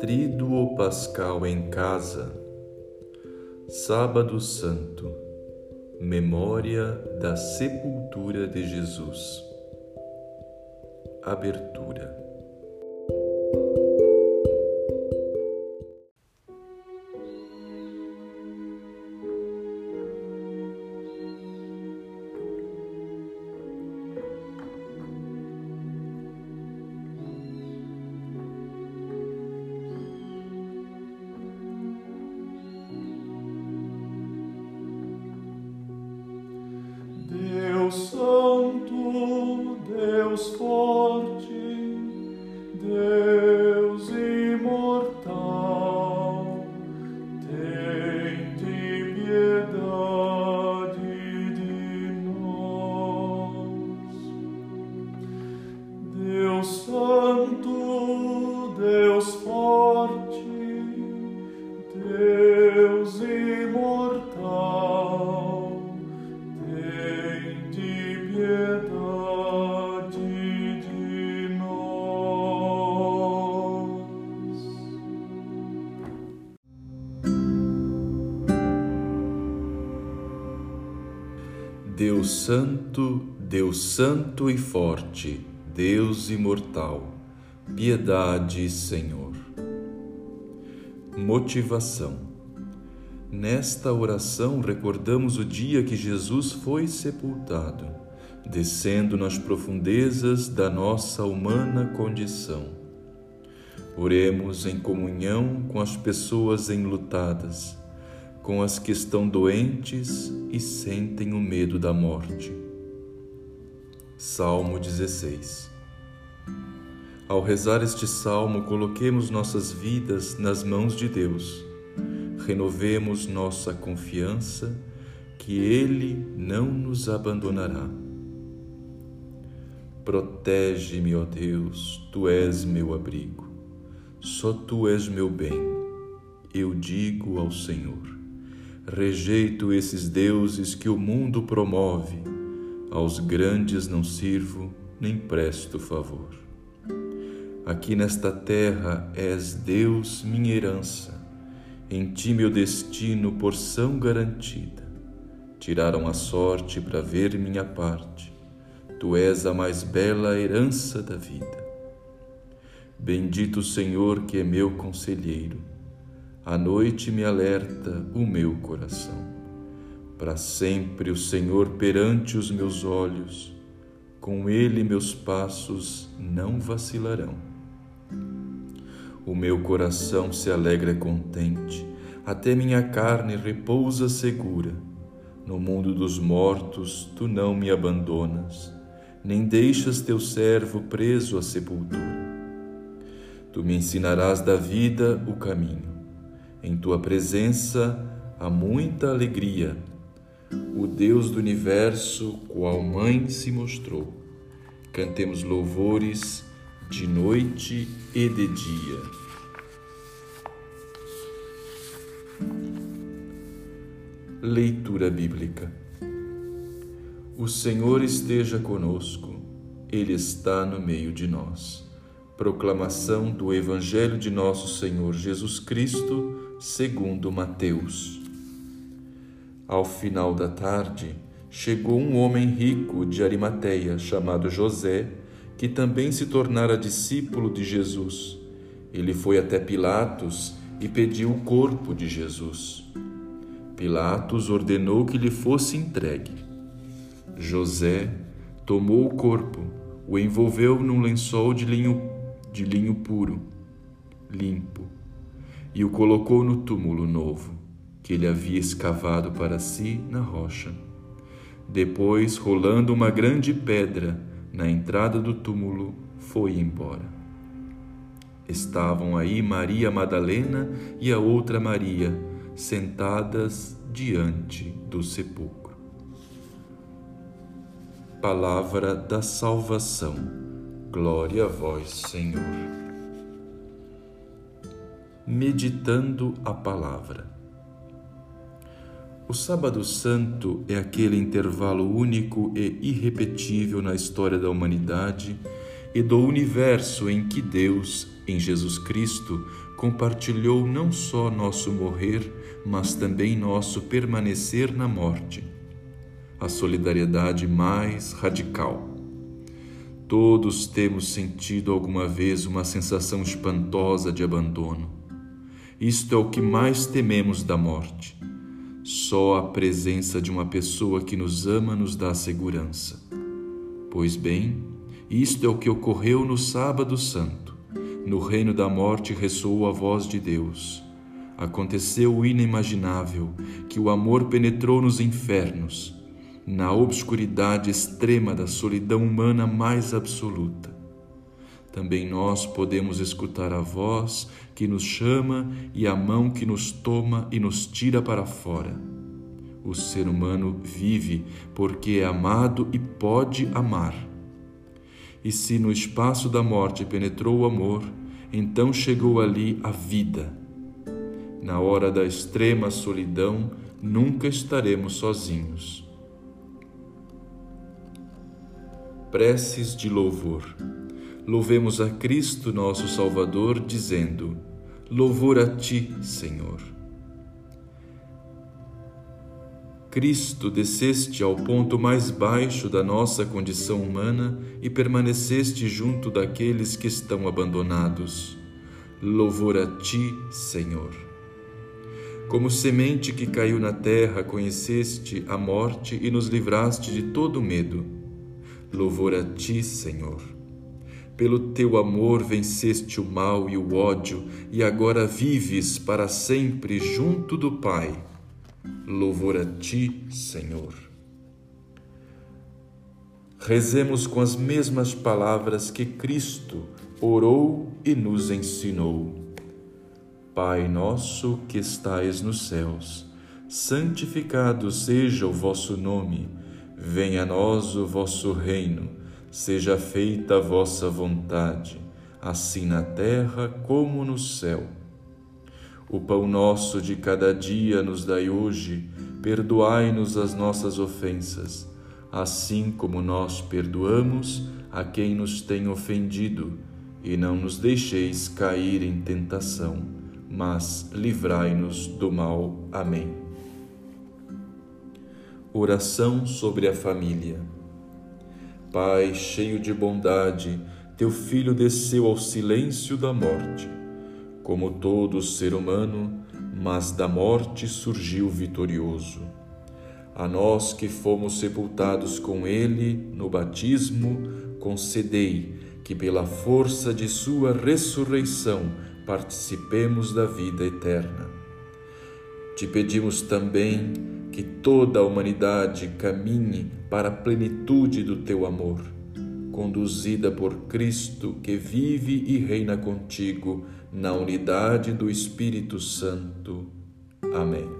Tríduo Pascal em Casa, Sábado Santo, Memória da Sepultura de Jesus. Abertura. Deus Santo, Deus Santo e forte, Deus imortal, piedade, Senhor. Motivação. Nesta oração recordamos o dia que Jesus foi sepultado, descendo nas profundezas da nossa humana condição. Oremos em comunhão com as pessoas enlutadas, com as que estão doentes e sentem o medo da morte. Salmo 16 Ao rezar este salmo, coloquemos nossas vidas nas mãos de Deus. Renovemos nossa confiança que Ele não nos abandonará. Protege-me, ó Deus, Tu és meu abrigo. Só Tu és meu bem. Eu digo ao Senhor. Rejeito esses deuses que o mundo promove. Aos grandes não sirvo, nem presto favor. Aqui nesta terra és Deus minha herança. Em ti meu destino, porção garantida. Tiraram a sorte para ver minha parte. Tu és a mais bela herança da vida. Bendito o Senhor que é meu conselheiro. À noite me alerta o meu coração. Para sempre o Senhor perante os meus olhos, com ele meus passos não vacilarão. O meu coração se alegra contente, até minha carne repousa segura. No mundo dos mortos tu não me abandonas, nem deixas teu servo preso à sepultura. Tu me ensinarás da vida o caminho. Em tua presença há muita alegria. O Deus do universo, qual mãe se mostrou. Cantemos louvores de noite e de dia. Leitura Bíblica O Senhor esteja conosco, Ele está no meio de nós. Proclamação do Evangelho de Nosso Senhor Jesus Cristo, segundo Mateus. Ao final da tarde, chegou um homem rico de Arimateia, chamado José, que também se tornara discípulo de Jesus. Ele foi até Pilatos e pediu o corpo de Jesus. Pilatos ordenou que lhe fosse entregue. José tomou o corpo, o envolveu num lençol de linho, de linho puro, limpo, e o colocou no túmulo novo, que ele havia escavado para si na rocha. Depois, rolando uma grande pedra na entrada do túmulo, foi embora. Estavam aí Maria Madalena e a outra Maria, sentadas diante do sepulcro. Palavra da salvação. Glória a vós, Senhor. Meditando a palavra. O Sábado Santo é aquele intervalo único e irrepetível na história da humanidade e do universo em que Deus, em Jesus Cristo, compartilhou não só nosso morrer, mas também nosso permanecer na morte. A solidariedade mais radical. Todos temos sentido alguma vez uma sensação espantosa de abandono. Isto é o que mais tememos da morte. Só a presença de uma pessoa que nos ama nos dá segurança. Pois bem, isto é o que ocorreu no Sábado Santo. No reino da morte ressoou a voz de Deus. Aconteceu o inimaginável, que o amor penetrou nos infernos, na obscuridade extrema da solidão humana mais absoluta. Também nós podemos escutar a voz que nos chama e a mão que nos toma e nos tira para fora. O ser humano vive porque é amado e pode amar. E se no espaço da morte penetrou o amor, então chegou ali a vida. Na hora da extrema solidão, nunca estaremos sozinhos. Preces de louvor. Louvemos a Cristo, nosso Salvador, dizendo: Louvor a ti, Senhor. Cristo, desceste ao ponto mais baixo da nossa condição humana e permaneceste junto daqueles que estão abandonados. Louvor a ti, Senhor. Como semente que caiu na terra, conheceste a morte e nos livraste de todo medo. Louvor a ti, Senhor. Pelo teu amor venceste o mal e o ódio, e agora vives para sempre junto do Pai. Louvor a ti, Senhor. Rezemos com as mesmas palavras que Cristo orou e nos ensinou. Pai nosso que estais nos céus, santificado seja o vosso nome, venha a nós o vosso reino Seja feita a vossa vontade, assim na terra como no céu. O pão nosso de cada dia nos dai hoje, perdoai-nos as nossas ofensas, assim como nós perdoamos a quem nos tem ofendido, e não nos deixeis cair em tentação, mas livrai-nos do mal. Amém. Oração sobre a família. Pai cheio de bondade, teu filho desceu ao silêncio da morte. Como todo ser humano, mas da morte surgiu vitorioso. A nós que fomos sepultados com ele no batismo, concedei que, pela força de sua ressurreição, participemos da vida eterna. Te pedimos também que toda a humanidade caminhe para a plenitude do teu amor, conduzida por Cristo que vive e reina contigo na unidade do Espírito Santo. Amém.